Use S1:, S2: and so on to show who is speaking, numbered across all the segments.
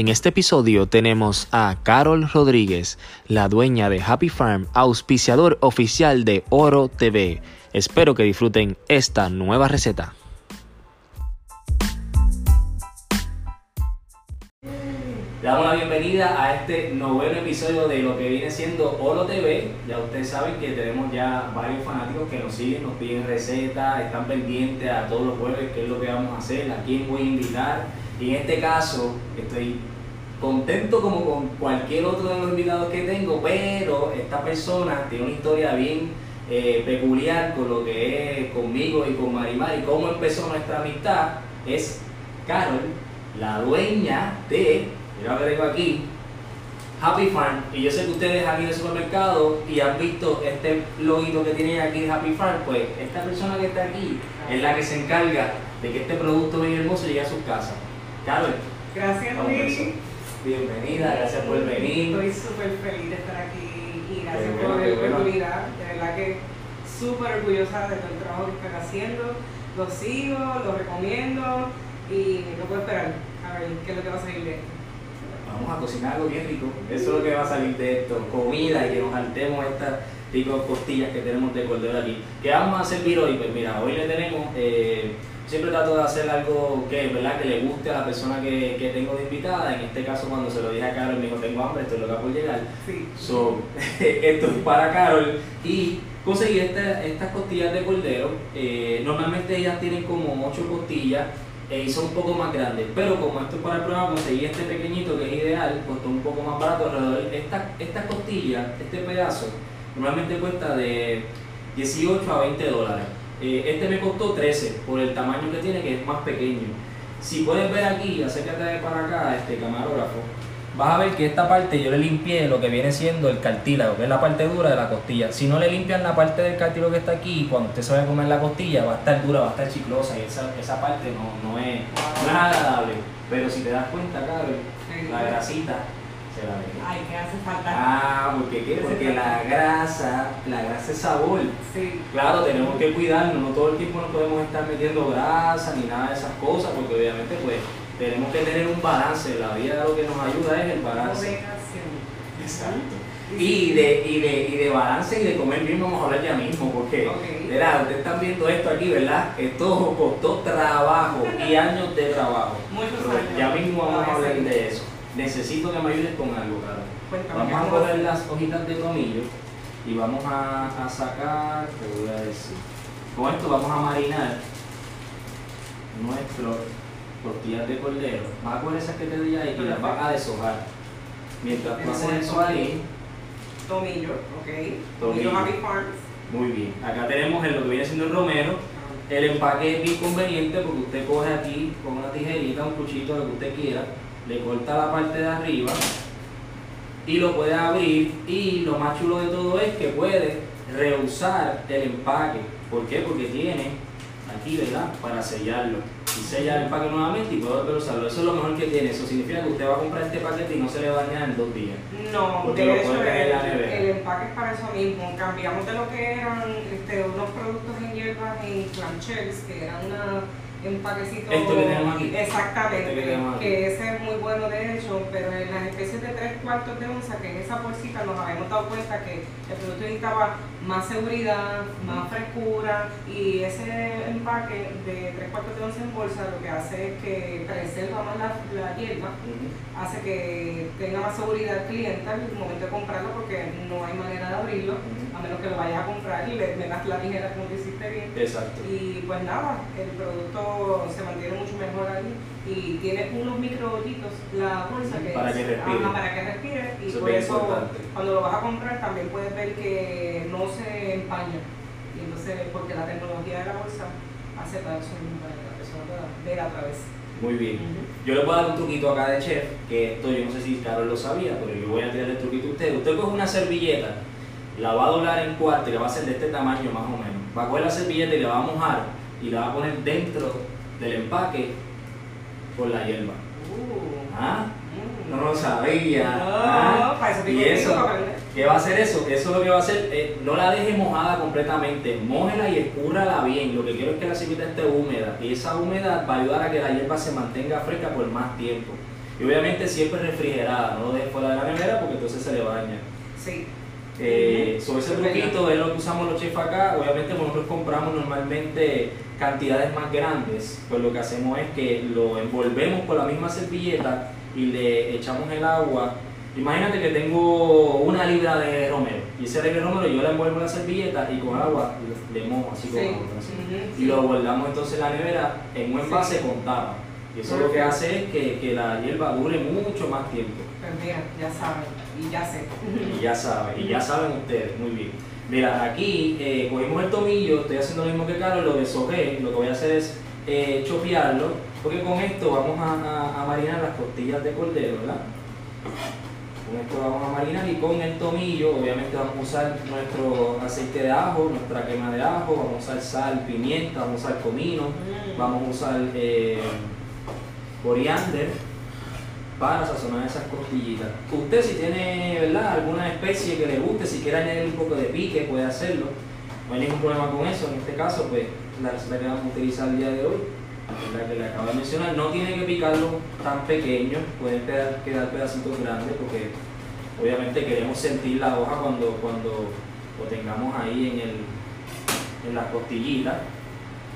S1: En este episodio tenemos a Carol Rodríguez, la dueña de Happy Farm, auspiciador oficial de Oro TV. Espero que disfruten esta nueva receta. Damos la bienvenida a este noveno episodio de lo que viene siendo Oro TV. Ya ustedes saben que tenemos ya varios fanáticos que nos siguen, nos piden recetas, están pendientes a todos los jueves qué es lo que vamos a hacer, a quién voy a invitar. Y en este caso estoy contento como con cualquier otro de los invitados que tengo, pero esta persona tiene una historia bien eh, peculiar con lo que es conmigo y con Marimar y cómo empezó nuestra amistad. Es Carol, la dueña de, mira que tengo aquí, Happy Farm. Y yo sé que ustedes han ido al supermercado y han visto este loguito que tiene aquí de Happy Farm. Pues esta persona que está aquí es la que se encarga de que este producto bien hermoso llegue a sus casas. Carol.
S2: Gracias, Luis.
S1: Bienvenida, gracias por venir.
S2: Estoy súper feliz de estar aquí y gracias
S1: bueno,
S2: por la
S1: bueno.
S2: oportunidad. De verdad que súper orgullosa de todo el trabajo que están haciendo. Lo sigo, lo recomiendo y no puedo esperar a ver qué es lo que va a salir de esto.
S1: Vamos a cocinar algo bien rico. Eso es lo que va a salir de esto. Comida y que nos saltemos estas de costillas que tenemos de cordero aquí. ¿Qué vamos a servir hoy? Pues mira, hoy le tenemos. eh, siempre trato de hacer algo que, ¿verdad? que le guste a la persona que, que tengo de invitada. En este caso, cuando se lo dije a Carol, me dijo: Tengo hambre, estoy loca por llegar.
S2: Sí.
S1: So, esto es para Carol y conseguí esta- estas costillas de cordero. Eh, normalmente ellas tienen como 8 costillas eh, y son un poco más grandes, pero como esto es para el programa, conseguí este pequeñito que es ideal, costó un poco más barato alrededor. Esta, esta costilla, este pedazo, normalmente cuesta de 18 a 20 dólares. Eh, este me costó 13 por el tamaño que tiene, que es más pequeño. Si puedes ver aquí, acércate para acá, este camarógrafo, vas a ver que esta parte yo le limpié lo que viene siendo el cartílago, que es la parte dura de la costilla. Si no le limpian la parte del cartílago que está aquí, cuando usted se vaya a comer la costilla, va a estar dura, va a estar chiclosa y esa, esa parte no, no, es, es agradable. Pero si te das cuenta, Carol, la grasita se la ve.
S2: Ay, ¿qué hace falta?
S1: Ah, porque qué? Porque la grasa, la grasa es sabor.
S2: Sí.
S1: Claro, tenemos que cuidarnos, no todo el tiempo nos podemos estar metiendo grasa ni nada de esas cosas, porque obviamente pues tenemos que tener un balance, la vida lo que nos ayuda es el balance. Exacto. Y de, y, de, y de balance y de comer bien vamos a hablar ya mismo, porque
S2: Ok.
S1: verá, ustedes están viendo esto aquí, ¿verdad? Esto costó trabajo y años de trabajo.
S2: Muchos
S1: Pero
S2: años.
S1: Ya mismo vamos a hablar de eso. Necesito que me ayudes con algo, claro. Vamos a
S2: ¿qué
S1: coger las hojitas de tomillo y vamos a, a sacar, te voy a decir, con esto vamos a marinar nuestras tortillas de cordero. Vas a coger esas que te di ahí y las vas a deshojar. Mientras tú haces eso ahí,
S2: Tomillo, ok.
S1: Tomillo.
S2: Happy Farms.
S1: muy bien. Acá tenemos en lo que viene siendo el romero. El empaque es bien conveniente porque usted coge aquí con una tijerita, un cuchillo, lo que usted quiera, le corta la parte de arriba y lo puede abrir y lo más chulo de todo es que puede reusar el empaque. ¿Por qué? Porque tiene aquí, ¿verdad? Para sellarlo. Y sella el empaque nuevamente y puede volver a usarlo. Eso es lo mejor que tiene. Eso significa que usted va a comprar este paquete y no se le va a dañar en dos días.
S2: No,
S1: Porque
S2: de
S1: lo
S2: hecho
S1: puede tener en la
S2: el, el empaque es para eso mismo. Cambiamos de lo que eran este, unos productos en hierbas en clamshells, que eran una empaquecito.
S1: Esto que tenemos aquí.
S2: Exactamente,
S1: Este que tenemos aquí.
S2: que ese es muy bueno de hecho, pero en las especies de 3 cuartos de onza, que en esa bolsita nos habíamos dado cuenta que el producto necesitaba más seguridad, más frescura y ese empaque de 3 cuartos de onza en bolsa lo que hace es que preserva más la, la hierba hace que tenga más seguridad el cliente al momento de comprarlo porque no hay manera de abrirlo a menos que lo vayas a comprar y le metas la tijera como lo hiciste bien
S1: Exacto.
S2: y pues nada, el producto se mantiene mucho mejor ahí y tiene unos micro hoyitos la bolsa que
S1: Para que respire.
S2: ajá, para que respire y
S1: Eso
S2: por eso
S1: importante.
S2: cuando lo vas a comprar también puedes ver que no se empaña Y entonces, porque la tecnología de la bolsa hace para eso para que la persona pueda ver a través.
S1: Muy bien. Yo le puedo dar un truquito acá de chef, que esto yo no sé si Carol lo sabía, pero yo voy a tirarle el truquito a usted. Usted coge una servilleta, la va a doblar en cuarto y la va a hacer de este tamaño más o menos. Va a coger la servilleta y la va a mojar y la va a poner dentro del empaque con la hierba.
S2: Uh,
S1: ¿Ah?
S2: mm.
S1: No lo sabía.
S2: No,
S1: ¿Ah?
S2: para eso
S1: Y eso. ¿Qué va a hacer eso? Eso lo que va a hacer, eh, no la deje mojada completamente, mójela y escúrrala bien. Lo que quiero es que la servilleta esté húmeda y esa humedad va a ayudar a que la hierba se mantenga fresca por más tiempo. Y obviamente siempre refrigerada, no lo deje fuera de la nevera porque entonces se le va a dañar.
S2: Sí.
S1: Eh, sobre ese truquito es lo que usamos los chefs acá. Obviamente nosotros compramos normalmente cantidades más grandes, pues lo que hacemos es que lo envolvemos con la misma servilleta y le echamos el agua. Imagínate que tengo una libra de romero y ese libra de romero yo le envuelvo en la servilleta y con agua le, mojo así
S2: Sí.
S1: como
S2: Ujú,
S1: y
S2: sí.
S1: lo guardamos entonces en la nevera en un envase
S2: Sí.
S1: con tapa. Y eso lo que hace es que, que la hierba dure mucho más tiempo.
S2: Pues mira, ya saben, y ya sé.
S1: Y ya saben, y ya saben ustedes, muy bien. Mira, aquí eh, cogimos el tomillo, estoy haciendo lo mismo que Carlos, lo deshojé, lo que voy a hacer es eh, chopearlo, porque con esto vamos a, a- a marinar las costillas de cordero, ¿verdad? Con esto vamos a marinar y con el tomillo, obviamente vamos a usar nuestro aceite de ajo, nuestra quema de ajo, vamos a usar sal, pimienta, vamos a usar comino,
S2: Mm.
S1: vamos a usar eh, coriander para sazonar esas costillitas. Usted si tiene ¿verdad? alguna especie que le guste, si quiere añadir un poco de pique, puede hacerlo. No hay ningún problema con eso. En este caso, pues la receta que vamos a utilizar el día de hoy, la que le acabo de mencionar, no tiene que picarlo tan pequeño, pueden quedar, pedacitos grandes porque obviamente queremos sentir la hoja cuando, cuando lo tengamos ahí en, el, en las costillitas.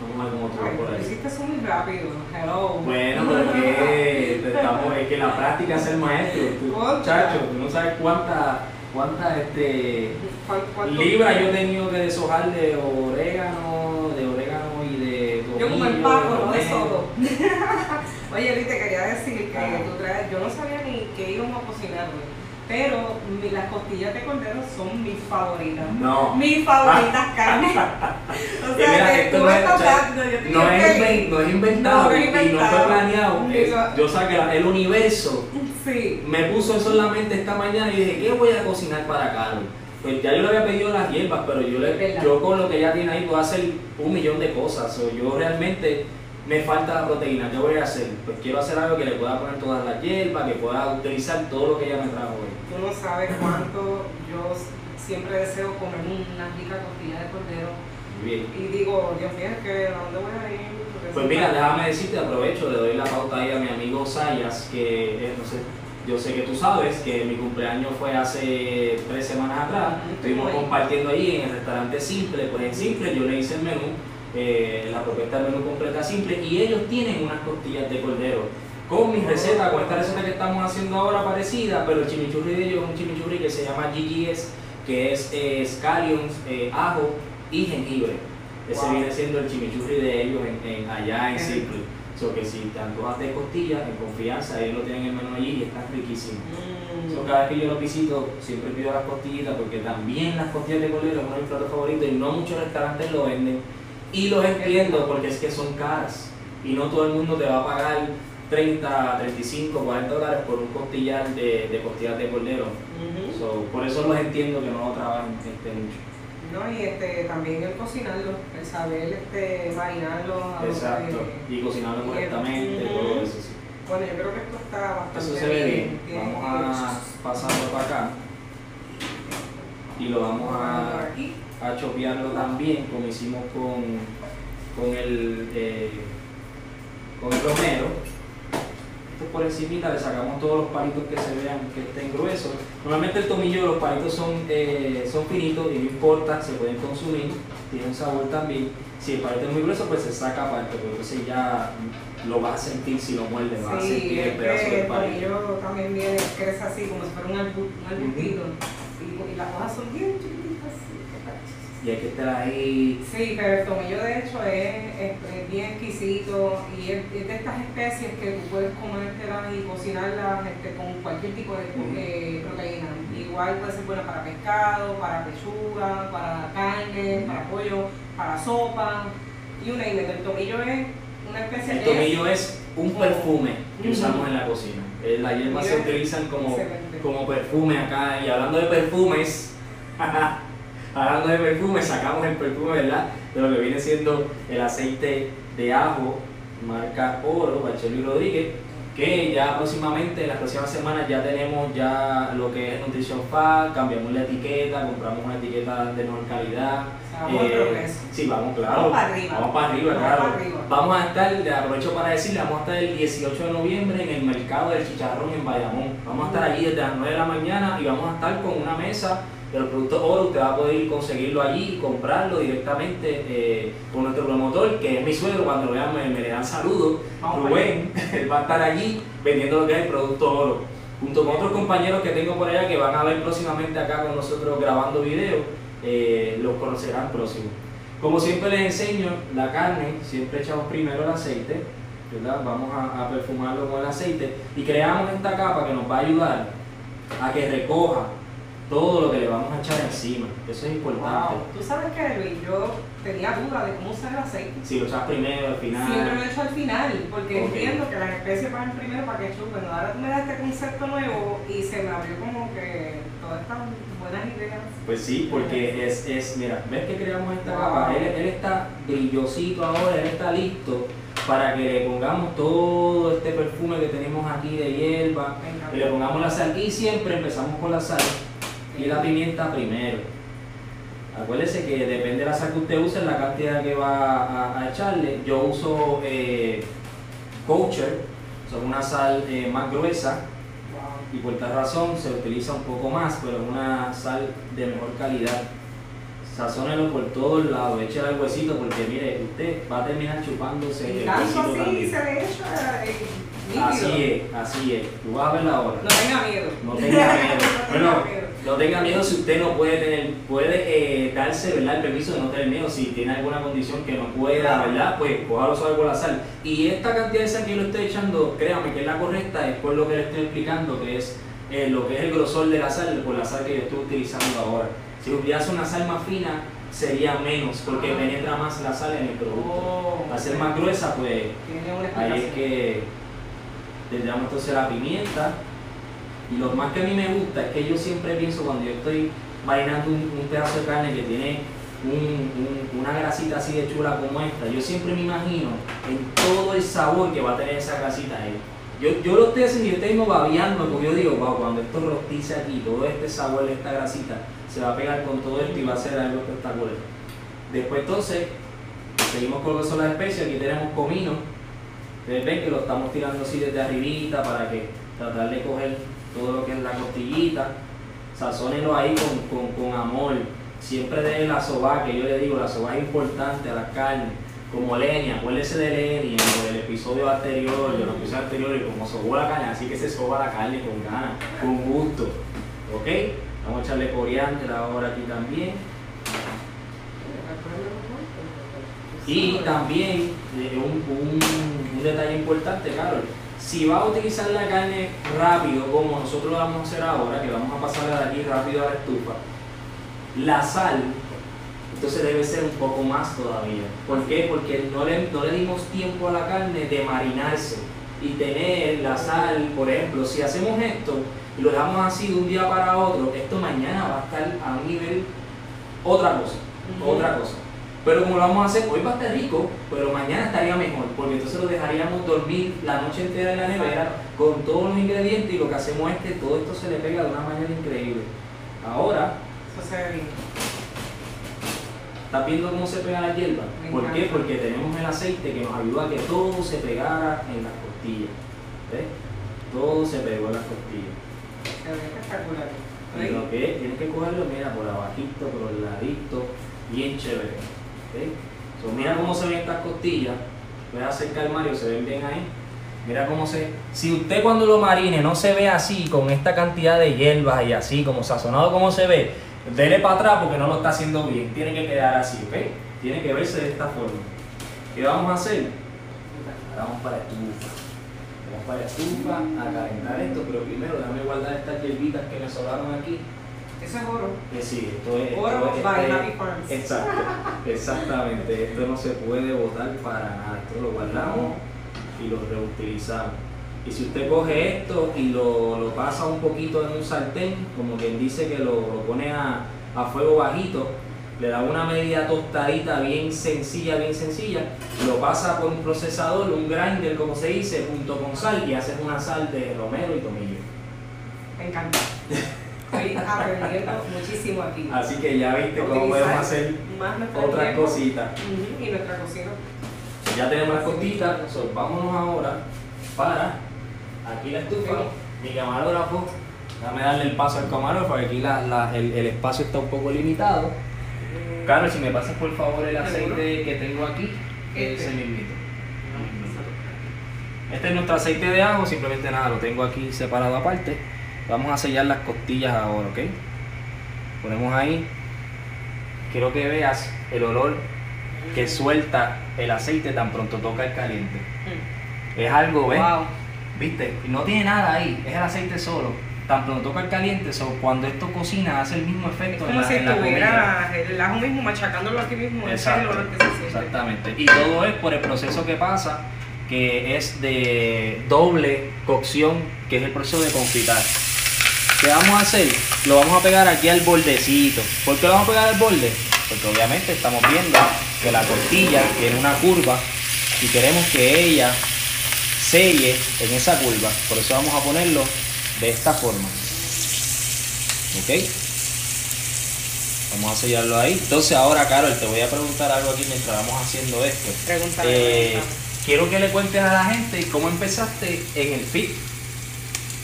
S1: Vamos a tú
S2: Ay,
S1: por ahí.
S2: hiciste eso muy rápido. Hello.
S1: Bueno, pero que estamos, es que la práctica es el maestro. Tú. Muchacho, tú no sabes cuántas cuánta, este,
S2: ¿Cuál- cuánto-
S1: libras yo he tenido que deshojar de orégano, de orégano y de
S2: Yo como el
S1: tomillo,
S2: paco, no de todo. Oye, Luis, te quería decir que tú traes, yo no sabía ni que íbamos a cocinar hoy, pero mi- las costillas de cordero son mis favoritas.
S1: No.
S2: Mis favoritas carnes. O
S1: mira,
S2: sea, que tú me estás
S1: o sea,
S2: dando, yo
S1: No es, inven- no es inventado
S2: No,
S1: y no fue planeado. Yo saqué el universo
S2: Sí.
S1: me puso eso en la mente esta mañana y dije, ¿qué voy a cocinar para Carlos? Pues ya yo le había pedido las hierbas, pero yo, le, yo con lo que ella tiene ahí puedo hacer un millón de cosas. O yo realmente me falta la proteína. ¿Qué voy a hacer? Pues quiero hacer algo que le pueda poner todas las hierbas, que pueda utilizar todo lo que ella me trajo hoy.
S2: Tú no sabes cuánto yo siempre deseo comer una rica costilla de cordero.
S1: Bien.
S2: Y digo, Dios mío, que ¿a dónde voy a ir? Porque
S1: Pues mira, déjame decirte, aprovecho, le doy la pauta ahí a mi amigo Sayas, que no sé, yo sé que tú sabes que mi cumpleaños fue hace tres semanas atrás, estuvimos compartiendo ahí en el restaurante Simple, pues en Simple yo le hice el menú, eh, la propuesta del menú completa Simple, y ellos tienen unas costillas de cordero. Con mi receta, con esta receta que estamos haciendo ahora parecida, pero el chimichurri de ellos es un chimichurri que se llama GGS, que es eh, scallions, eh, ajo y jengibre. Ese
S2: Wow.
S1: viene siendo el chimichurri de ellos en, en- allá en Simple. So que si te antojas de costillas, en confianza, ellos lo tienen en el menú allí y están riquísimos.
S2: Mm.
S1: So, cada vez que yo los visito, siempre pido las costillitas porque también las costillas de cordero es uno de mis platos favoritos y no muchos restaurantes lo venden. Y los entiendo porque es que son caras y no todo el mundo te va a pagar 30, 35, 40 dólares por un costillar de, de costillas de cordero. So, por eso los entiendo que no lo trabajan este, mucho.
S2: No, y este, también el cocinarlo, el saber este, marinarlo.
S1: Exacto.
S2: que-
S1: Y cocinarlo correctamente,
S2: Ujú.
S1: todo eso sí.
S2: Bueno, yo creo que esto está bastante
S1: Eso se ve bien.
S2: Tiene-
S1: Vamos a pasarlo para acá. Y lo vamos a,
S2: aquí.
S1: A chopearlo también, como hicimos con, con el eh, con el romero. Esto por encima le sacamos todos los palitos que se vean que estén gruesos. Normalmente el tomillo, los palitos son, eh, son finitos y no importa, se pueden consumir, tiene un sabor también. Si el palito es muy grueso, pues se saca aparte, pero entonces ya lo vas a sentir si lo muerdes, vas a
S2: Sí,
S1: sentir el pedazo del
S2: el
S1: palito.
S2: tomillo también viene, crece así como si fuera un, arbustito. y, y las hojas son bien
S1: y hay que estar ahí.
S2: Sí, pero el tomillo de hecho es, es- es bien exquisito y es, es de estas especies que tú puedes comértelas y cocinarlas este, con cualquier tipo de eh, proteína. Igual puede ser buena para pescado, para pechuga, para carne, para pollo, para sopa y una y El tomillo es una especie
S1: El
S2: es-
S1: tomillo es un perfume que usamos en la cocina. Eh, Las hierbas se utilizan como, como perfume acá. Y hablando de perfumes, hablando de perfumes, sacamos el perfume, ¿verdad? De lo que viene siendo el aceite de ajo, marca Oro, Bachelo y Rodríguez. Que ya próximamente, en las próximas semanas, ya tenemos ya lo que es Nutrition Fat, cambiamos la etiqueta, compramos una etiqueta de mejor calidad.
S2: Vamos
S1: Eh, sí, vamos, claro.
S2: Vamos para arriba.
S1: Vamos para arriba,
S2: Vamos
S1: claro.
S2: para arriba.
S1: Vamos a estar, le aprovecho para decirle, vamos a estar el 18 de noviembre en el mercado del chicharrón en Bayamón. Vamos a estar allí desde las 9 de la mañana y vamos a estar con una mesa de los productos oro. Usted va a poder conseguirlo allí y comprarlo directamente eh, con nuestro promotor, que es mi suegro. Cuando lo vean, me, me le dan saludos.
S2: Vamos
S1: Rubén, él va a estar allí vendiendo lo que es el producto oro. Junto con otros compañeros que tengo por allá que van a ver próximamente acá con nosotros grabando videos, eh, los conocerán próximo. Como siempre les enseño, la carne, siempre echamos primero el aceite, ¿verdad? Vamos a, a perfumarlo con el aceite y creamos esta capa que nos va a ayudar a que recoja todo lo que le vamos a echar encima. Eso es importante.
S2: Wow. Tú sabes que Luis, yo tenía duda de cómo usar el aceite.
S1: Si lo echas primero, al final.
S2: Siempre lo he hecho al final, porque entiendo que las especies van primero para que chupen. Ahora tú me das este concepto nuevo y se me abrió como que todas estas buenas ideas.
S1: Pues sí, porque es, es mira, ves que creamos esta
S2: Wow.
S1: capa, él, él está brillosito ahora, él está listo para que le pongamos todo este perfume que tenemos aquí de hierba, y le pongamos la sal y siempre empezamos con la sal y la pimienta primero. Acuérdese que depende de la sal que usted use, la cantidad que va a, a echarle. Yo uso eh, kosher, son una sal eh, más gruesa, y por tal razón se utiliza un poco más, pero es una sal de mejor calidad. Sazónelo por todos lados, échale al huesito porque mire, usted va a terminar chupándose el huesito
S2: así
S1: también.
S2: se le echa eh, nítido.
S1: Así es, así es. Tú vas a verla ahora.
S2: No tenga miedo.
S1: No tenga miedo.
S2: No
S1: Bueno,
S2: tenga miedo.
S1: No tenga miedo si usted no puede tener, puede eh, darse ¿verdad? el permiso de no tener miedo. Si tiene alguna condición que no pueda, ¿verdad? Pues cójalo suave con la sal. Y esta cantidad de sal que yo le estoy echando, créame que es la correcta, es por lo que le estoy explicando, que es eh, lo que es el grosor de la sal, por la sal que yo estoy utilizando ahora. Si hubiese una sal más fina, sería menos, porque
S2: Ah.
S1: penetra más la sal en el producto.
S2: Oh,
S1: Al ser más gruesa, pues Ahí es que tendríamos entonces la pimienta. Y lo más que a mí me gusta es que yo siempre pienso cuando yo estoy marinando un, pedazo de carne que tiene un- un- una grasita así de chula como esta, yo siempre me imagino en todo el sabor que va a tener esa grasita ahí. Yo, yo lo estoy haciendo yo tengo babeando porque yo digo, wow, cuando esto rostice aquí, todo este sabor de esta grasita se va a pegar con todo esto y va a ser algo espectacular. Después entonces, seguimos con lo que son las especias, aquí tenemos comino, Ustedes ven que lo estamos tirando así desde arribita para que tratar de coger todo lo que es la costillita. Sazónenlo ahí con, con, con amor. Siempre de la soba, que yo le digo, la soba es importante a la carne. Como leña, acuérdese de leña, en el episodio anterior, de los episodios anteriores, como sobó la carne, así que se soba la carne con ganas, con gusto. ¿Ok? Vamos a echarle coriander ahora aquí también. Y también eh, un, un- un detalle importante, Carol, si va a utilizar la carne rápido, como nosotros lo vamos a hacer ahora, que vamos a pasarla de aquí rápido a la estufa, la sal, entonces debe ser un poco más todavía. ¿Por qué? Porque no le, no le dimos tiempo a la carne de marinarse y tener la sal, por ejemplo, si hacemos esto y lo dejamos así de un día para otro, esto mañana va a estar a un nivel otra cosa, otra cosa. Pero como lo vamos a hacer, hoy va a estar rico, pero mañana estaría mejor, porque entonces lo dejaríamos dormir la noche entera en la nevera con todos los ingredientes y lo que hacemos es que todo esto se le pega de una manera increíble. Ahora,
S2: Eso se ve bien.
S1: ¿estás viendo cómo se pega la hierba?
S2: Me
S1: ¿Por qué? Porque tenemos el aceite que nos ayuda a que todo se pegara en las costillas. ¿Ves? Todo se pegó en las costillas.
S2: Se ve espectacular.
S1: Lo que es, tienes que cogerlo, mira, por abajito, por el ladito, bien chévere. Mira cómo se ven estas costillas. Voy a acercar Mario, se ven bien ahí. Mira cómo se. Si usted cuando lo marine no se ve así, con esta cantidad de hierbas y así, como sazonado como se ve, Dele para atrás porque no lo está haciendo bien. Tiene que quedar así, ¿ok? Tiene que verse de esta forma. ¿Qué vamos a hacer? Vamos para estufa. Vamos para estufa a calentar esto, pero primero déjame guardar estas hierbitas que me sobraron aquí.
S2: Eso es oro.
S1: Sí, esto es.
S2: Oro
S1: esto
S2: by Happy Farms.
S1: Exacto, exactamente. Esto no se puede botar para nada. Esto lo guardamos y lo reutilizamos. Y si usted coge esto y lo, lo pasa un poquito en un sartén, como quien dice que lo, lo pone a, a fuego bajito, le da una media tostadita bien sencilla, bien sencilla, lo pasa por un procesador, un grinder como se dice, junto con sal y haces una sal de romero y tomillo.
S2: Me encanta. Estoy aprendiendo muchísimo aquí.
S1: Así que ya viste cómo podemos hacer otras cositas.
S2: Y nuestra cocina.
S1: Ya tenemos las costitas, so, vámonos ahora para aquí la estufa. Mi camarógrafo, déjame darle el paso al camarógrafo, porque aquí la- la- el, el espacio está un poco limitado. Carlos, si me pasas por favor el aceite que tengo aquí,
S2: Este.
S1: ese mismito. Este es nuestro aceite de ajo, simplemente nada, lo tengo aquí separado aparte. Vamos a sellar las costillas ahora, ¿ok? Ponemos ahí. Quiero que veas el olor que suelta el aceite tan pronto toca el caliente. Es algo, ¿ves?
S2: Wow.
S1: ¿Viste? No tiene nada ahí, es el aceite solo. Tan pronto toca el caliente, so, cuando esto cocina hace el mismo
S2: Es
S1: efecto en
S2: como
S1: la,
S2: si
S1: en
S2: estuviera el ajo mismo machacándolo aquí mismo. Es el
S1: Exacto,
S2: olor que se siente.
S1: exactamente. Y todo es por el proceso que pasa, que es de doble cocción, que es el proceso de confitar. ¿Qué vamos a hacer? Lo vamos a pegar aquí al bordecito. ¿Por qué lo vamos a pegar al borde? Porque obviamente estamos viendo que la tortilla tiene una curva y queremos que ella selle en esa curva. Por eso vamos a ponerlo de esta forma. ¿Ok? Vamos a sellarlo ahí. Entonces ahora, Carol, te voy a preguntar algo aquí mientras vamos haciendo esto.
S2: Pregúntale,
S1: Eh, quiero que le cuentes a la gente cómo empezaste en el fit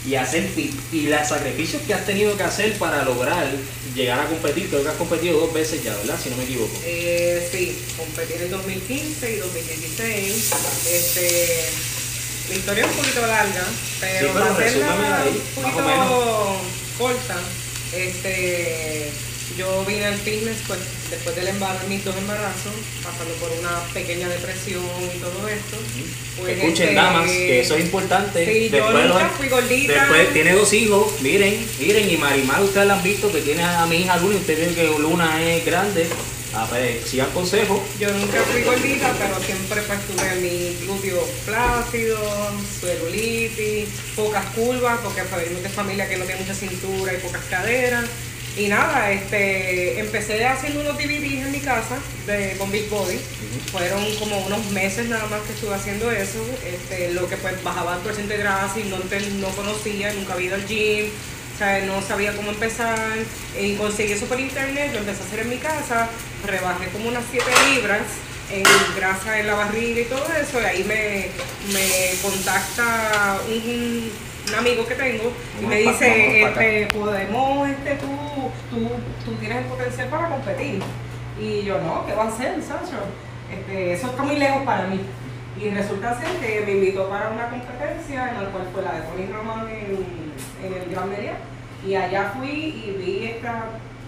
S1: y hacer y los sacrificios que has tenido que hacer para lograr llegar a competir. Creo que has competido dos veces ya, ¿verdad? Si no me equivoco.
S2: Eh, sí, competí en el 2015 y 2016. Este, la historia es un poquito larga, pero,
S1: Sí, pero ahí,
S2: un poquito corta, este, yo vine al fitness pues, después del embarazo, mis dos embarazos, pasando por una pequeña depresión y todo esto. Pues,
S1: Escuchen,
S2: este,
S1: damas, que eso es importante.
S2: Sí, yo
S1: Después
S2: nunca
S1: lo-
S2: fui gordita.
S1: Después tiene dos hijos, miren, miren, y Marimar, ustedes la han visto que tiene a mi hija Luna, y ustedes ven que Luna es grande. A ver, sigan consejos.
S2: Yo nunca fui gordita, pero siempre pues tuve mi glúteo flácido, celulitis, pocas curvas, porque pues, venimos de familia que no tiene mucha cintura y pocas caderas. Y nada, este, empecé haciendo unos DVDs en mi casa de, con Big Body. Fueron como unos meses nada más que estuve haciendo eso. Este, lo que pues bajaba el porcentaje de grasa y no, no conocía, nunca había ido al gym. O sea, no sabía cómo empezar. Y conseguí eso por internet, lo empecé a hacer en mi casa. Rebajé como unas 7 libras en grasa en la barriga y todo eso. Y ahí me, me contacta un, un amigo que tengo y me dice, este, podemos, este, tú, tú, tú tienes el potencial para competir. Y yo, no, ¿qué va a hacer, Sancho? Este, eso está muy lejos para mí. Y resulta ser que me invitó para una competencia en la cual fue la de Tony Roman en, el Gran Media. Y allá fui y vi estas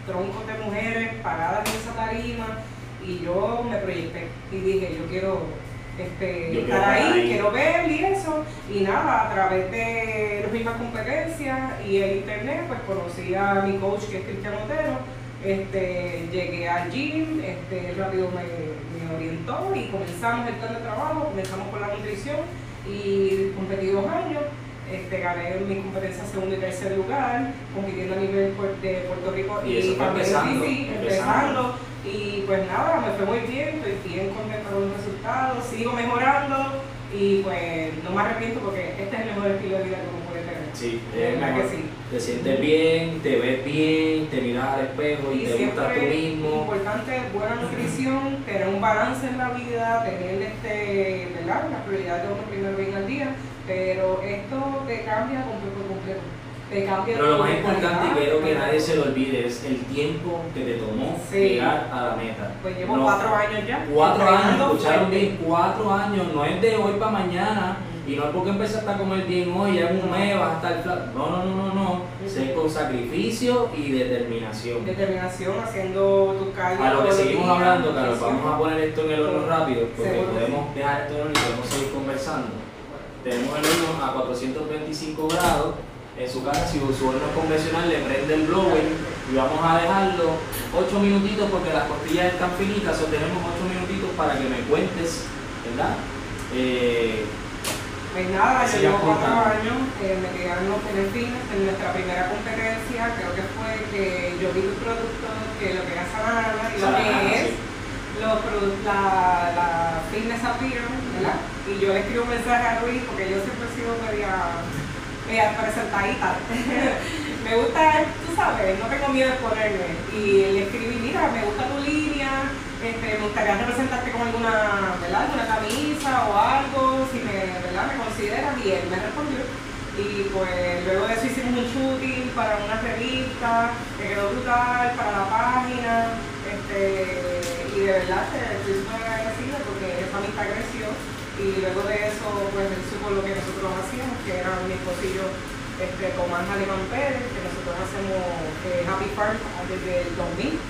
S2: troncos de mujeres paradas en esa tarima y yo me proyecté y dije, yo quiero este, estar ahí, quiero ver y eso. Y nada, a través de las mismas competencias y el internet, pues conocí a mi coach que es Cristian Otero. Este, llegué al gym, este, rápido me, me orientó y comenzamos el plan de trabajo, comenzamos con la nutrición y competí dos años. Este, gané mi competencia segundo y tercer lugar, compitiendo a nivel de Puerto Rico
S1: Y eso fue
S2: también
S1: empezando,
S2: sí,
S1: empezando.
S2: empezando. Y pues nada, me fue muy bien, estoy bien contenta con los resultados, sigo mejorando y pues no me arrepiento porque este es el mejor estilo de vida que uno puede tener.
S1: Sí, es mejor.
S2: sí.
S1: Te sientes bien, te ves bien, te miras al espejo y,
S2: Y
S1: te gusta tú
S2: siempre es
S1: mismo.
S2: importante buena nutrición, tener un balance en la vida, tener este, ¿verdad? Las prioridades de uno primero bien al día, pero esto te cambia completo por completo. Te cambia
S1: Pero lo más importante, y quiero que nadie se lo olvide, es el tiempo que te tomó
S2: Sí.
S1: llegar a la meta.
S2: Pues llevo
S1: No,
S2: cuatro años ya.
S1: Cuatro años, escucharon bien, cuatro años, no es de hoy para mañana. Y no es porque empezaste a comer bien hoy, ya en un mes vas a estar flaco. No, no, no, no, no. Sé con sacrificio y determinación.
S2: Determinación, haciendo tu calle.
S1: A lo que seguimos hablando, Carlos, vamos a poner esto en el horno rápido, porque
S2: Seguro
S1: podemos dejar esto en el horno y podemos seguir conversando. Tenemos el horno a 425 grados. En su casa, si su horno es convencional, le prende el blower y vamos a dejarlo 8 minutitos porque las costillas están finitas, o tenemos 8 minutitos para que me cuentes, ¿verdad? Eh,
S2: Pues nada, yo llevo cuatro años, eh, me en el fitness, en nuestra primera competencia, creo que fue que yo vi tus productos, que lo que era y lo que es
S1: sí.
S2: los la, la fitness appeal, ¿verdad? Y yo le escribo un mensaje a Luis, porque yo siempre he sido media, media presentadita. me gusta, tú sabes, no tengo miedo de ponerme. Y le escribí, mira, me gusta tu línea, este, me gustaría representarte con alguna, ¿verdad? alguna camisa o algo, si me, ¿verdad? me consideras. Y él me respondió. Y pues luego de eso hicimos un shooting para una revista, que quedó brutal, para la página. Este, y de verdad que estoy súper agradecida porque esa amistad creció. Y luego de eso, pues él supo lo que nosotros hacíamos, que era mi esposillo este, Tomás Alemán Pérez, que nosotros hacemos eh, Happy Farm desde el 2000.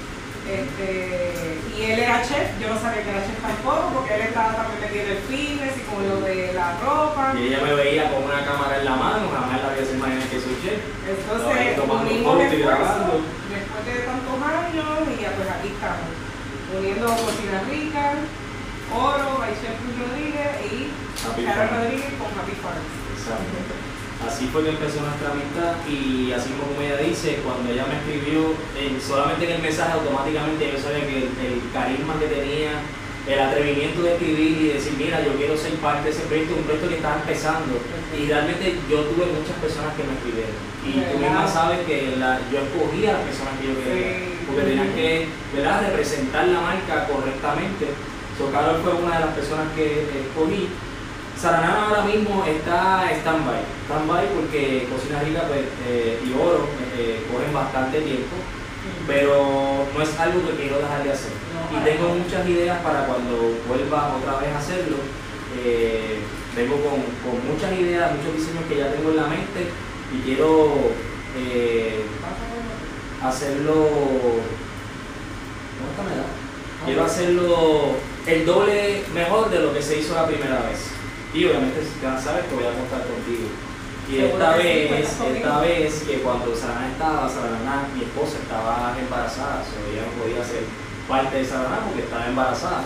S2: Este, y él era chef, yo no sabía que era chef tampoco, porque él estaba también metido en el fitness y con lo de la ropa.
S1: y ella me veía con una cámara en la mano, jamás la había se imaginar que soy chef.
S2: Entonces, unimos después de tantos años y ya pues aquí estamos, uniendo Cocina Rica, Oro, Chef Luis Rodríguez y
S1: Farm.
S2: Rodríguez con Happy Farms.
S1: Exacto. Así fue que empezó nuestra amistad y así como ella dice, cuando ella me escribió, eh, solamente en el mensaje automáticamente yo sabía que el, el carisma que tenía, el atrevimiento de escribir y decir, mira, yo quiero ser parte de ese proyecto, un proyecto que estaba empezando. Y realmente yo tuve muchas personas que me escribieron. Y tú misma sabes que la- yo escogía a las personas que yo quería, porque tenían que ¿verdad? representar la marca correctamente. So, Carol fue una de las personas que escogí. Saranana ahora mismo está stand-by, stand-by porque Cocina Rica pues, eh, y Oro eh, cogen bastante tiempo, pero no es algo que quiero dejar de hacer. Y tengo muchas ideas para cuando vuelva otra vez a hacerlo. Eh, vengo con, con muchas ideas, muchos diseños que ya tengo en la mente y quiero eh, hacerlo. ¿Cómo me da? Quiero hacerlo el doble mejor de lo que se hizo la primera vez. Y obviamente ya sabes que voy a contar contigo. Y esta vez, esta vez que cuando Sarana estaba, Sarana, mi esposa estaba embarazada, so ella no podía ser parte de Sarana porque estaba embarazada.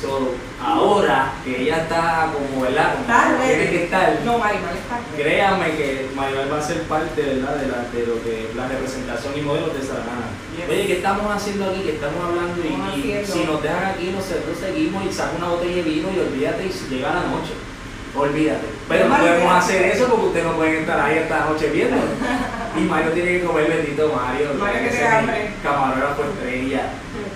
S1: So, ahora que ella está como, ¿verdad? Como tiene que estar,
S2: No, Maribel está.
S1: Créame que Maribel va a ser parte ¿verdad? de, la, de lo que la representación y modelos de Saranana.
S2: Yes.
S1: Oye, ¿qué estamos haciendo aquí? ¿Qué estamos hablando? Y,
S2: Estamos
S1: y
S2: haciendo.
S1: si nos dejan aquí, nosotros seguimos y saca una botella de vino y olvídate y llega la noche. Olvídate. Pero no podemos hacer eso porque ustedes no pueden estar ahí esta noche viendo. Y Mario tiene que comer bendito Mario.
S2: Mario que
S1: ese
S2: tiene hambre.
S1: Camarógrafo estrella.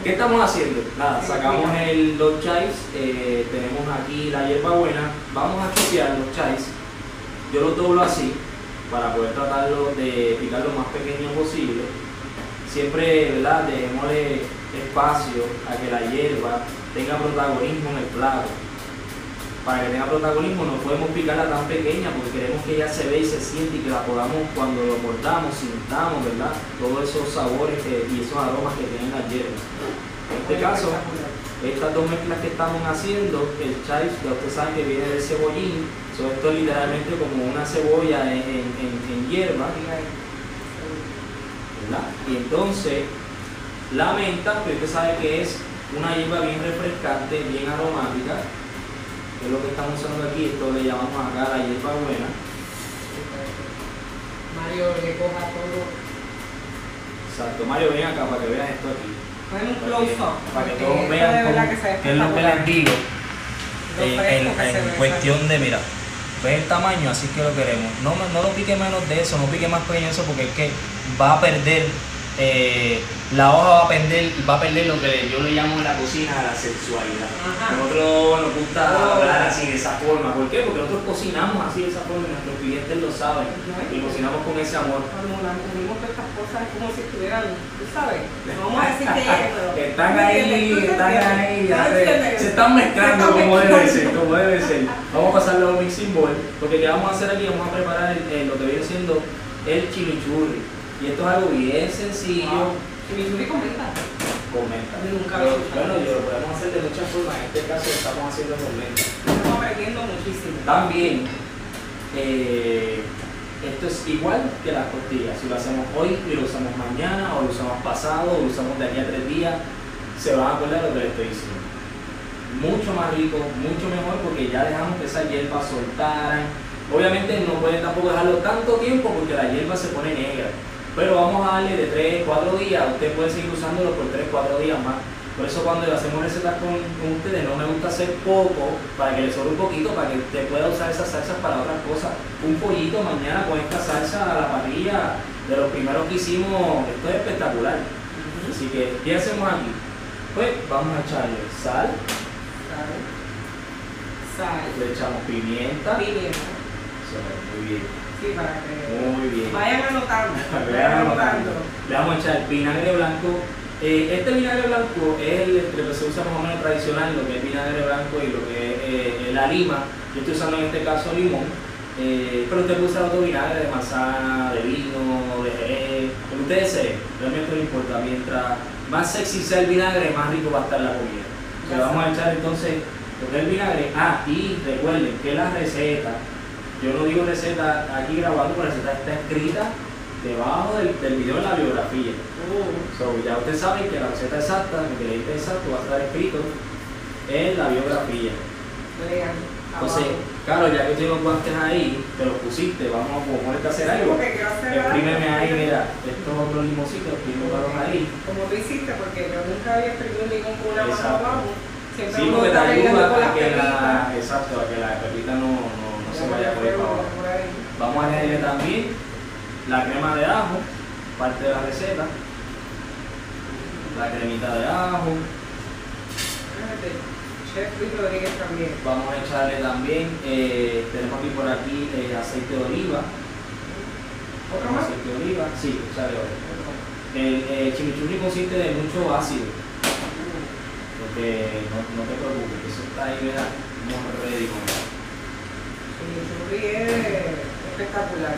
S1: ¿Qué estamos haciendo? Nada, sacamos el, los chais, eh, tenemos aquí la hierba buena, vamos a chopear los chais. Yo los doblo así para poder tratarlo de picar lo más pequeño posible. Siempre, ¿verdad? Dejémosle espacio a que la hierba tenga protagonismo en el plato. Para que tenga protagonismo no podemos picarla tan pequeña porque queremos que ella se ve y se siente y que la podamos, cuando lo mordamos, sintamos, ¿verdad? Todos esos sabores y esos aromas que tienen las hierbas. En este caso, estas dos mezclas que estamos haciendo, el chives, ya usted sabe que viene del cebollín, so esto es literalmente como una cebolla en, en, hierba, ¿verdad? Y entonces, la menta, usted sabe que es una hierba bien refrescante, bien aromática, que es lo que estamos usando aquí, esto le llamamos acá la hierba buena.
S2: Mario le coja todo.
S1: Exacto, Mario, ven acá para que veas esto aquí.
S2: Un.
S1: Para que todos vean cómo-
S2: que ve
S1: qué es lo que les digo.
S2: Lo
S1: en, en-
S2: ve,
S1: cuestión de, mira, ves el tamaño, así que lo queremos. No, no lo pique menos de eso, no pique más pequeño eso porque es que va a perder eh, la hoja va a perder, va a perder lo que yo le llamo en la cocina la sexualidad.
S2: Ajá.
S1: Nosotros nos gusta
S2: Oh.
S1: hablar así de esa forma. ¿Por qué? Porque nosotros cocinamos así de esa forma y nuestros clientes lo saben. Y cocinamos con ese amor.
S2: Cuando las comimos todas estas cosas es como si estuvieran, tú sabes, vamos a decir que
S1: están
S2: ¿tú me
S1: ahí, están ahí,
S2: ¿Tú
S1: ya
S2: me
S1: se, se están mezclando como debe ser, como debe ser. Vamos a pasarlo a un mixing bowl, porque ¿qué vamos a hacer aquí? Vamos a preparar el- el- lo que viene siendo el chimichurri. Y esto es algo bien sencillo.
S2: Wow. Chimichurri con menta.
S1: Comenta.
S2: Nunca
S1: Pero,
S2: lo he escuchado.
S1: Bueno, yo lo podemos hacer de muchas formas. En este caso lo estamos haciendo con menta.
S2: Estamos aprendiendo muchísimo.
S1: También, eh, esto es igual que las costillas. Si lo hacemos hoy y lo usamos mañana, o lo usamos pasado, o lo usamos de aquí a tres días, se van a acordar de lo que les estoy diciendo. Mucho más rico, mucho mejor, porque ya dejamos que esa hierba soltaran. Obviamente no pueden tampoco dejarlo tanto tiempo porque la hierba se pone negra. Pero vamos a darle de 3, 4 días. Usted puede seguir usándolo por 3, 4 días más. Por eso cuando hacemos recetas con, con ustedes no me gusta hacer poco para que le sobre un poquito, para que usted pueda usar esas salsas para otras cosas. Un pollito mañana con esta salsa a la parrilla de los primeros que hicimos, esto es espectacular. Así que, ¿qué hacemos aquí? Pues vamos a echarle sal,
S2: Sal. Sal.
S1: le echamos pimienta.
S2: Pimienta.
S1: Muy bien,
S2: Sí, para que
S1: muy bien.
S2: vayan anotando. Vayan
S1: anotando. Le vamos a echar vinagre blanco. Eh, este vinagre blanco es el, el que se usa más o menos tradicional, lo que es vinagre blanco y lo que es eh, la lima. Yo estoy usando en este caso limón. Eh, pero usted puede usar otro vinagre de manzana, de vino, de jerez, lo que usted desee. Realmente no importa. Mientras más sexy sea el vinagre, más rico va a estar la comida. Le vamos a echar entonces lo que es el vinagre. Ah, y recuerden que la receta, yo no digo receta aquí grabando, la receta está escrita debajo del, del video en la biografía.
S2: Uh,
S1: So, ya ustedes saben que la receta exacta, el ingrediente exacto va a estar escrito en la biografía. Entonces, claro, ya que tienes los guantes ahí, te los pusiste, vamos a ponerte a hacer algo. Exprímeme ahí, mira, estos otros limoncitos, exprímelos ahí.
S2: Como tú hiciste, porque yo nunca había exprimido limón con una mano abajo.
S1: Sí, porque te ayuda a que la, exacto, a que la no, no se
S2: Ya
S1: vaya por ahí
S2: fuego
S1: para abajo.
S2: por ahí.
S1: Vamos a añadirle también la crema de ajo, parte de la receta, la cremita de ajo, vamos a echarle también, eh, tenemos aquí por aquí eh, aceite de oliva,
S2: ¿Otro más?
S1: aceite de oliva, sí, echarle oliva. El eh, chimichurri consiste de mucho ácido, porque no, no te preocupes, eso está ahí, ¿verdad? Muy ready
S2: es espectacular.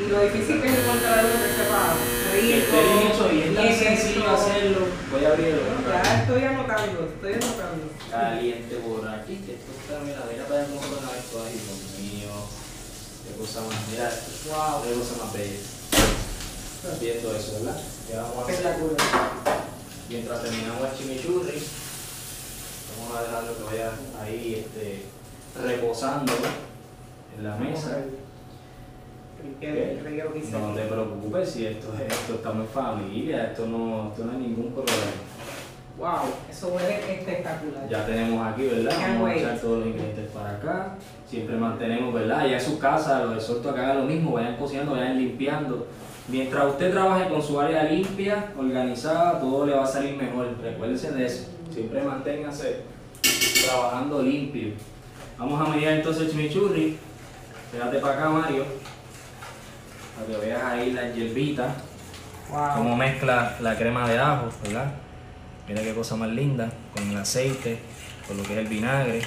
S2: Y lo difícil que es encontrar uno que sepa rico.
S1: hecho y es tan sencillo hacerlo, voy a abrirlo.
S2: Ya estoy anotando, estoy anotando.
S1: caliente por aquí, que esto está, mira, mira para cómo suena esto, ay Dios mío, qué cosa más, mira, wow, qué cosa más bella. Estás viendo eso, ¿verdad? Ya vamos a hacer,
S2: Espectacular.
S1: mientras terminamos el chimichurri, vamos a dejarlo que vaya ahí, este, reposando en la mesa.
S2: Reguero que.
S1: No te preocupes, si esto, esto estamos en familia, esto no, esto no hay ningún problema.
S2: Wow, eso huele espectacular.
S1: Ya tenemos aquí, ¿verdad? Vamos a echar todos los ingredientes para acá. Siempre mantenemos, ¿verdad? Ya en su casa, los exhorto a que hagan lo mismo, vayan cocinando, vayan limpiando. Mientras usted trabaje con su área limpia, organizada, todo le va a salir mejor. Recuérdense de eso. Siempre manténganse trabajando limpio. Vamos a medir entonces el chimichurri. Fíjate para acá, Mario. Para que veas ahí la hierbita.
S2: Wow.
S1: Cómo mezcla la crema de ajo, ¿verdad? Mira qué cosa más linda, con el aceite, con lo que es el vinagre.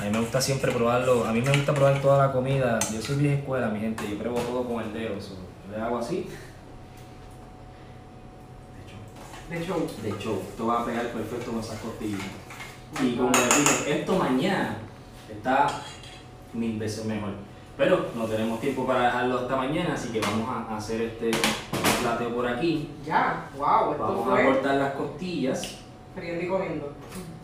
S1: A mí me gusta siempre probarlo, a mí me gusta probar toda la comida. Yo soy vieja escuela, mi gente, yo pruebo todo con el dedo. so, le hago así.
S2: De show.
S1: De hecho, esto va a pegar perfecto con esas costillas. Y como les dije, esto mañana está mil veces mejor. Pero no tenemos tiempo para dejarlo hasta mañana, así que vamos a hacer este plateo por aquí.
S2: Ya, wow, esto
S1: Vamos a cortar las costillas.
S2: friendo y comiendo.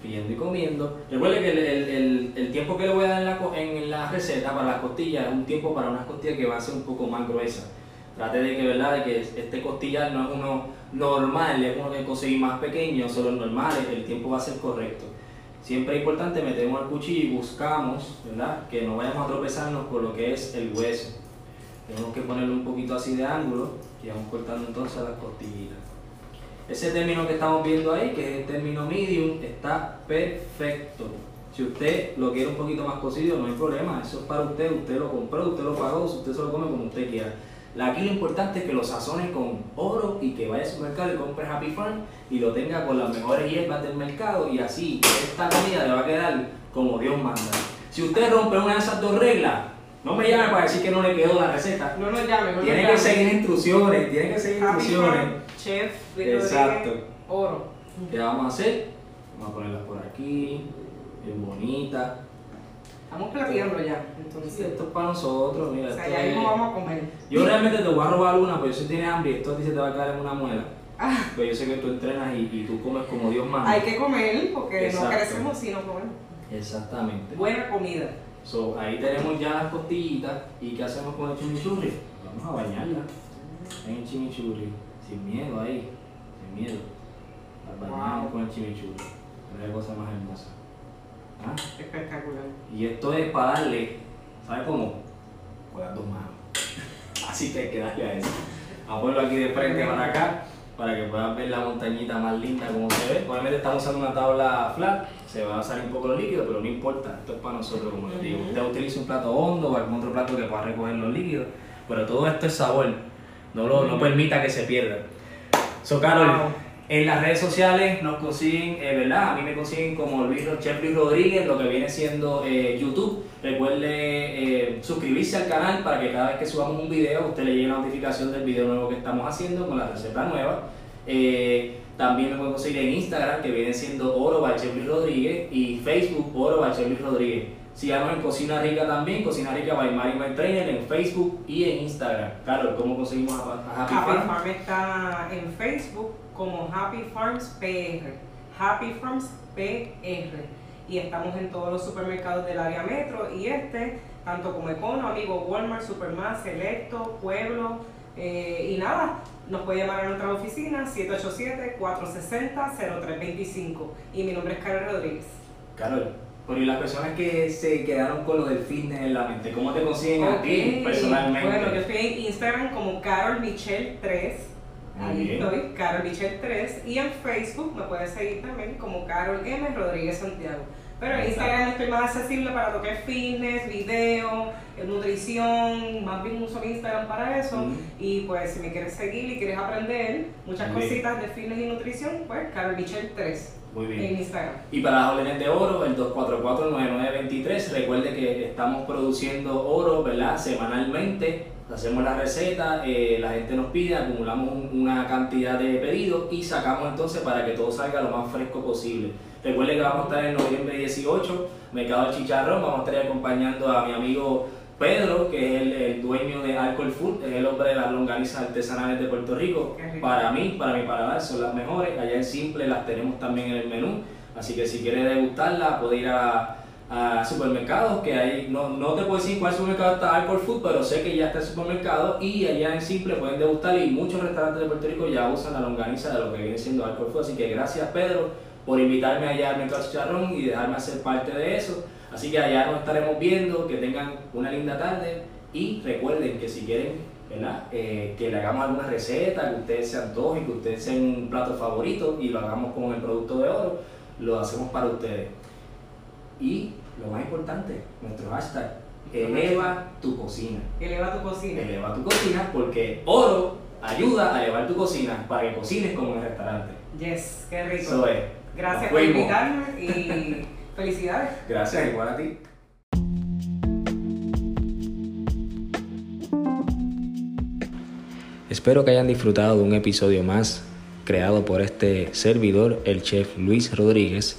S1: friendo y comiendo. Recuerde que el, el- el- el tiempo que le voy a dar en la, co- en la receta para las costillas es un tiempo para unas costillas que va a ser un poco más gruesas. Trate de que, ¿verdad? De que este costillar no es uno normal, es uno que conseguí más pequeño, son los normales, el tiempo va a ser correcto. Siempre es importante metemos el cuchillo y buscamos, ¿verdad? Que no vayamos a tropezarnos con lo que es el hueso. tenemos que ponerlo un poquito así de ángulo y vamos cortando entonces las costillitas. Ese término que estamos viendo ahí, que es el término medium, está perfecto. Si usted lo quiere un poquito más cocido, no hay problema, eso es para usted, usted lo compró, usted lo pagó, usted se lo come como usted quiera. Aquí lo importante es que lo sazone con oro y que vaya al supermercado y compre Happy Farm y lo tenga con las mejores hierbas del mercado y así esta comida le va a quedar como Dios manda. Si usted rompe una de esas dos reglas, no me llame para decir que no le quedó la receta.
S2: No nos llame, no
S1: Tiene que
S2: llame.
S1: seguir instrucciones, tiene que seguir
S2: Happy
S1: instrucciones.
S2: Farm, Chef,
S1: Exacto.
S2: Oro.
S1: ¿Qué vamos a hacer? Vamos a ponerlas por aquí, bien bonitas.
S2: Estamos platicando ya,
S1: Sí,
S2: entonces.
S1: esto es para nosotros, mira.
S2: O sea, ya mismo vamos a comer.
S1: Yo realmente te voy a robar una, pero si tienes hambre y esto a ti se te va a caer en una muela.
S2: Ah,
S1: Pero yo sé que tú entrenas y, y tú comes como Dios manda.
S2: hay que comer porque
S1: Exacto.
S2: no crecemos si no comemos.
S1: Exactamente.
S2: Buena comida.
S1: So, ahí tenemos ya las costillitas. ¿Y qué hacemos con el chimichurri? Vamos a bañarla en el chimichurri. Sin miedo ahí. Sin miedo. Las bañamos
S2: Wow.
S1: con el chimichurri. Es la cosa más hermosa. ¿Ah?
S2: Espectacular.
S1: Y esto es para darle, ¿sabes cómo? Con las dos manos. Así que hay que darle a eso. Vamos a ponerlo aquí de frente para acá, para que puedan ver la montañita más linda como se ve. Obviamente estamos usando una tabla flat, se va a salir un poco los líquidos, pero no importa, esto es para nosotros, como les digo. Usted utiliza un plato hondo o algún otro plato que pueda recoger los líquidos, pero todo esto es sabor, no, lo, no permita que se pierda. So, Carol,
S2: Wow.
S1: En las redes sociales nos consiguen, eh, ¿verdad? A mí me consiguen como Luis, Chef Luis Rodríguez, lo que viene siendo eh, YouTube. Recuerde eh, suscribirse al canal para que cada vez que subamos un video, usted le llegue la notificación del video nuevo que estamos haciendo con la receta nueva. También me pueden conseguir en Instagram, que viene siendo Oro by Chef Luis Rodríguez, y Facebook Oro by Chef Luis Rodríguez. Síganos en Cocina Rica también, Cocina Rica by Mari My Trainer en Facebook y en Instagram. Carol, ¿cómo conseguimos a, a Happy
S2: Happy
S1: Farm?
S2: Farm está en Facebook como Happy Farms PR. Happy Farms PR. Y estamos en todos los supermercados del área metro y este, tanto como Econo, Amigo, Walmart, Supermás, Selecto, Pueblo. eh, y nada, nos puede llamar a nuestra oficina 787-460-0325. Y mi nombre es Carol Rodríguez.
S1: Carol, pero y las personas que se quedaron con lo del fitness en la mente, ¿cómo te consiguen a ti personalmente?
S2: Bueno, yo estoy en Instagram como Carol Michelle 3.
S1: Muy
S2: Ahí
S1: bien.
S2: estoy, Carol Michelle 3. Y en Facebook me puedes seguir también como Carol M. Rodríguez Santiago. Pero en. Instagram estoy más accesible para lo que es fitness, video, eh, nutrición, más bien uso mi Instagram para eso.
S1: Mm.
S2: Y pues si me quieres seguir y quieres aprender muchas
S1: Muy bien.
S2: cositas de fitness y nutrición, pues Carol Michelle 3
S1: Muy bien.
S2: en Instagram.
S1: Y para las órdenes de oro, el 244-9923, recuerde que estamos produciendo oro, ¿verdad? Semanalmente, hacemos la receta, eh, la gente nos pide, acumulamos un- una cantidad de pedidos y sacamos entonces para que todo salga lo más fresco posible. Recuerde que vamos a estar en noviembre 18, Mercado del Chicharrón, vamos a estar acompañando a mi amigo Pedro, que es el, el dueño de Alcohol Food, es el hombre de las longanizas artesanales de Puerto rico. Para mí, para mi paladar, son las mejores. Allá en Simple las tenemos también en el menú. Así que si quieres degustarla, puede ir a, a supermercados, que hay, no, no te puedo decir cuál supermercado está Alcohol Food, pero sé que ya está el supermercado y allá en Simple pueden degustar y muchos restaurantes de Puerto Rico ya usan la longaniza de lo que viene siendo Alcohol Food. Así que gracias Pedro por invitarme allá al Mercado Chicharrón y dejarme hacer parte de eso. Así que allá nos estaremos viendo, que tengan una linda tarde y recuerden que si quieren. Eh, que le hagamos alguna receta, que ustedes se antojen, que ustedes sean un plato favorito y lo hagamos con el producto de oro, lo hacemos para ustedes. Y lo más importante, nuestro hashtag, eleva tu cocina.
S2: Eleva tu cocina.
S1: Eleva tu cocina porque oro ayuda a elevar tu cocina para que cocines como en el restaurante.
S2: Yes, qué rico.
S1: Eso es.
S2: Gracias por invitarme y felicidades.
S1: Gracias, igual a ti. Espero que hayan disfrutado de un episodio más creado por este servidor, el chef Luis Rodríguez.